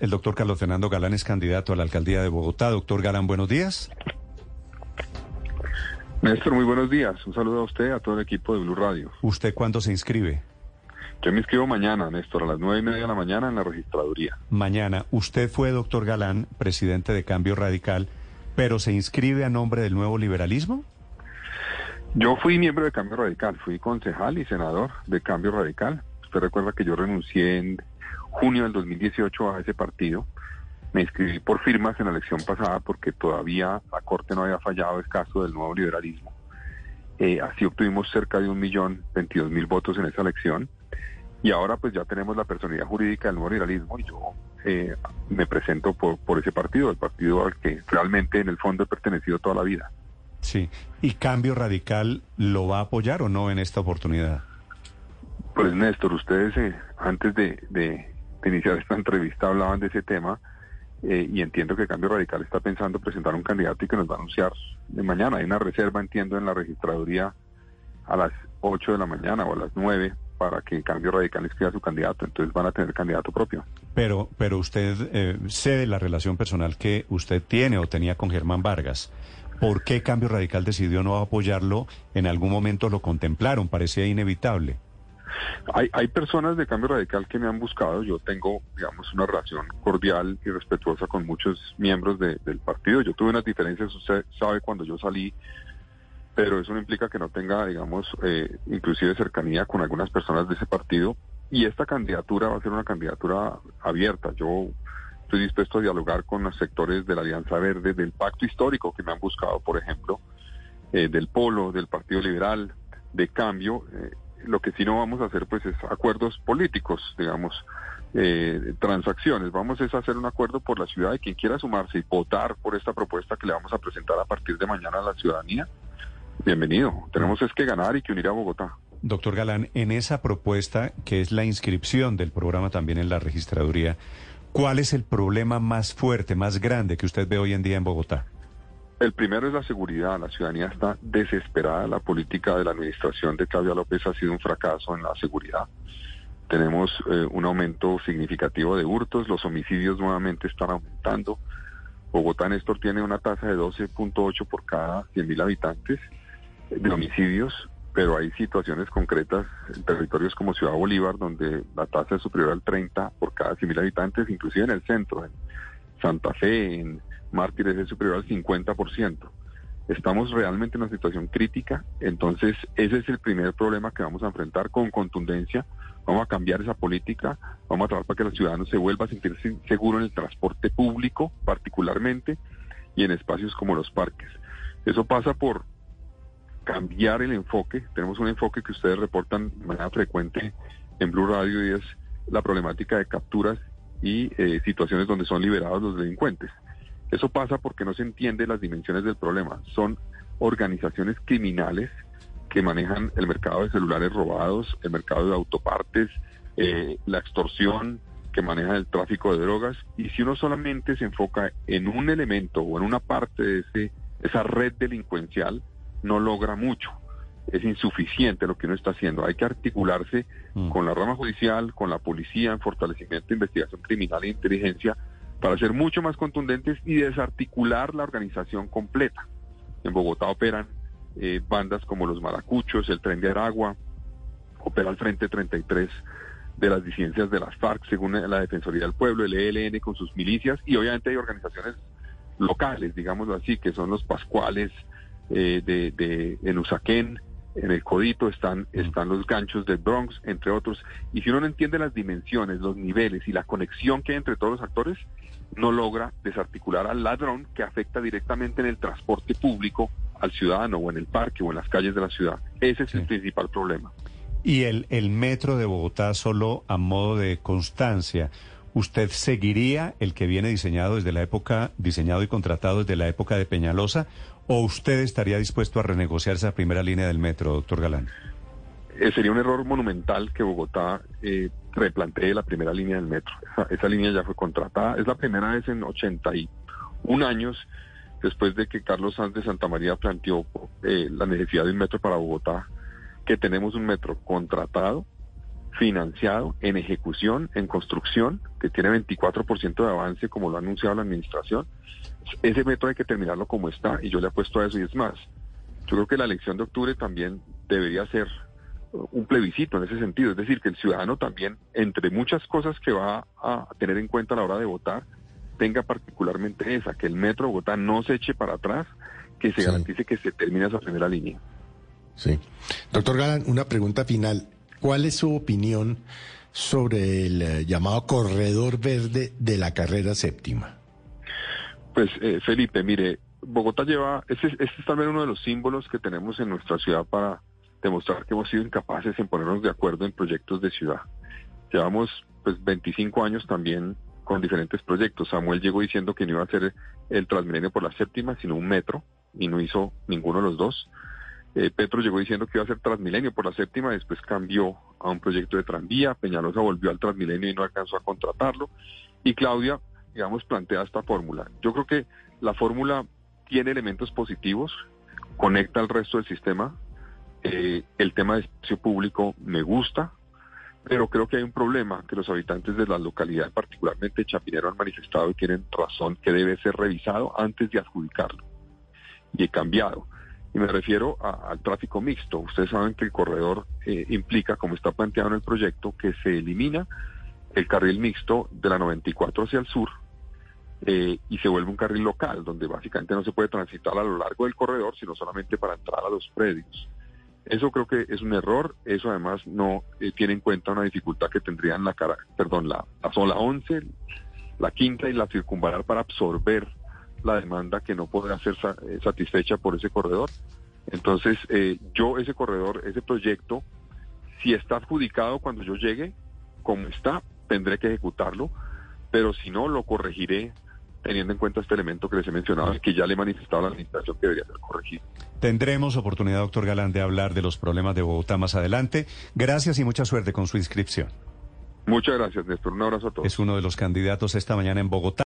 El doctor Carlos Fernando Galán es candidato a la alcaldía de Bogotá. Doctor Galán, buenos días. Néstor, muy buenos días. Un saludo a usted, a todo el equipo de Blue Radio. ¿Usted cuándo se inscribe? Yo me inscribo mañana, Néstor, a las nueve y media de la mañana en la registraduría. Mañana. Usted fue, doctor Galán, presidente de Cambio Radical, pero ¿se inscribe a nombre del nuevo liberalismo? Yo fui miembro de Cambio Radical, fui concejal y senador de Cambio Radical. Usted recuerda que yo renuncié en junio del 2018 a ese partido. Me inscribí por firmas en la elección pasada porque todavía la Corte no había fallado el caso del nuevo liberalismo. Eh, así obtuvimos cerca de un millón veintidós mil votos en esa elección. Y ahora pues ya tenemos la personalidad jurídica del nuevo liberalismo y yo eh, me presento por, por ese partido, el partido al que realmente en el fondo he pertenecido toda la vida. Sí. ¿Y Cambio Radical lo va a apoyar o no en esta oportunidad? Pues Néstor, ustedes eh, antes de, de, iniciar esta entrevista hablaban de ese tema eh, y entiendo que Cambio Radical está pensando presentar un candidato y que nos va a anunciar de mañana. Hay una reserva, entiendo, en la registraduría a las 8 de la mañana o a las 9 para que Cambio Radical escriba su candidato. Entonces van a tener candidato propio. Pero, pero usted eh, de la relación personal que usted tiene o tenía con Germán Vargas. ¿Por qué Cambio Radical decidió no apoyarlo? En algún momento lo contemplaron, parecía inevitable. Hay, hay personas de Cambio Radical que me han buscado. Yo tengo, digamos, una relación cordial y respetuosa con muchos miembros del partido. Yo tuve unas diferencias, usted sabe, cuando yo salí pero eso no implica que no tenga, digamos, eh, inclusive cercanía con algunas personas de ese partido. Y esta candidatura va a ser una candidatura abierta. Yo estoy dispuesto a dialogar con los sectores de la Alianza Verde, del pacto histórico que me han buscado, por ejemplo, eh, del Polo, del Partido Liberal, de Cambio. Eh, lo que sí no vamos a hacer, pues, es acuerdos políticos, digamos, transacciones. Vamos a hacer un acuerdo por la ciudad de quien quiera sumarse y votar por esta propuesta que le vamos a presentar a partir de mañana a la ciudadanía Bienvenido. Tenemos es que ganar y que unir a Bogotá. Doctor Galán, en esa propuesta, que es la inscripción del programa también en la registraduría, ¿cuál es el problema más fuerte, más grande que usted ve hoy en día en Bogotá? El primero es la seguridad. La ciudadanía está desesperada. La política de la administración de Claudia López ha sido un fracaso en la seguridad. Tenemos eh, un aumento significativo de hurtos. Los homicidios nuevamente están aumentando. Bogotá, Néstor, tiene una tasa de 12.8 por cada 100.000 habitantes de homicidios, pero hay situaciones concretas en territorios como Ciudad Bolívar, donde la tasa es superior al 30 por cada 100.000 habitantes, inclusive en el centro, en Santa Fe, en Mártires es superior al 50%. Estamos realmente en una situación crítica, entonces ese es el primer problema que vamos a enfrentar con contundencia. Vamos a cambiar esa política, vamos a trabajar para que los ciudadanos se vuelvan a sentirse seguros en el transporte público, particularmente, y en espacios como los parques. Eso pasa por cambiar el enfoque. Tenemos un enfoque que ustedes reportan de manera frecuente en Blue Radio y es la problemática de capturas y eh, situaciones donde son liberados los delincuentes. Eso pasa porque no se entiende las dimensiones del problema. Son organizaciones criminales que manejan el mercado de celulares robados, el mercado de autopartes, eh, la extorsión, que maneja el tráfico de drogas. Y si uno solamente se enfoca en un elemento o en una parte de ese, esa red delincuencial, no logra mucho. Es insuficiente lo que uno está haciendo. Hay que articularse mm. con la rama judicial, con la policía, en fortalecimiento de investigación criminal e inteligencia para ser mucho más contundentes y desarticular la organización completa. En Bogotá operan eh, bandas como los Maracuchos, el Tren de Aragua, opera el Frente 33 de las disidencias de las FARC, según la Defensoría del Pueblo, el ELN con sus milicias, y obviamente hay organizaciones locales, digámoslo así, que son los Pascuales, eh, de, de, en Usaquén, en el Codito están, mm. están los ganchos del Bronx, entre otros. Y si uno no entiende las dimensiones, los niveles y la conexión que hay entre todos los actores, no logra desarticular al ladrón que afecta directamente en el transporte público al ciudadano o en el parque o en las calles de la ciudad. Ese es el principal problema. Y el, el metro de Bogotá solo a modo de constancia. ¿Usted seguiría el que viene diseñado desde la época, diseñado y contratado desde la época de Peñalosa, ¿O usted estaría dispuesto a renegociar esa primera línea del metro, doctor Galán? Eh, sería un error monumental que Bogotá eh, replantee la primera línea del metro. Esa, línea ya fue contratada. Es la primera vez en 81 años después de que Carlos Sanz de Santa María planteó eh, la necesidad de un metro para Bogotá, que tenemos un metro contratado, financiado, en ejecución, en construcción, que tiene 24% de avance, como lo ha anunciado la administración. Ese metro hay que terminarlo como está, y yo le apuesto a eso y es más. Yo creo que la elección de octubre también debería ser un plebiscito en ese sentido, es decir, que el ciudadano también, entre muchas cosas que va a tener en cuenta a la hora de votar, tenga particularmente esa, que el metro de Bogotá no se eche para atrás, que se garantice que se termine esa primera línea. Sí. Doctor Galán, una pregunta final. ¿Cuál es su opinión sobre el eh, llamado corredor verde de la carrera séptima? Pues, eh, Felipe, mire, Bogotá lleva, este, este es también uno de los símbolos que tenemos en nuestra ciudad para demostrar que hemos sido incapaces en ponernos de acuerdo en proyectos de ciudad. Llevamos pues 25 años también con diferentes proyectos. Samuel llegó diciendo que no iba a hacer el Transmilenio por la séptima, sino un metro, y no hizo ninguno de los dos. Eh, Petro llegó diciendo que iba a hacer Transmilenio por la séptima, después cambió a un proyecto de tranvía, Peñalosa volvió al Transmilenio y no alcanzó a contratarlo, y Claudia, digamos, plantea esta fórmula. Yo creo que la fórmula tiene elementos positivos, conecta al resto del sistema, eh, el tema de espacio público me gusta, pero creo que hay un problema que los habitantes de la localidad, particularmente Chapinero, han manifestado y tienen razón que debe ser revisado antes de adjudicarlo. Y cambiado. Y me refiero al tráfico mixto. Ustedes saben que el corredor eh, implica, como está planteado en el proyecto, que se elimina el carril mixto de la 94 hacia el sur eh, y se vuelve un carril local, donde básicamente no se puede transitar a lo largo del corredor, sino solamente para entrar a los predios. Eso creo que es un error, eso además no eh, tiene en cuenta una dificultad que tendrían la cara, perdón, la, la zona 11, la quinta y la circunvalar para absorber la demanda que no podrá ser eh, satisfecha por ese corredor. Entonces, eh, yo ese corredor, ese proyecto, si está adjudicado cuando yo llegue, como está, tendré que ejecutarlo, pero si no, lo corregiré teniendo en cuenta este elemento que les he mencionado, que ya le he manifestado a la administración que debería ser corregido. Tendremos oportunidad, doctor Galán, de hablar de los problemas de Bogotá más adelante. Gracias y mucha suerte con su inscripción. Muchas gracias, Néstor. Un abrazo a todos. Es uno de los candidatos esta mañana en Bogotá.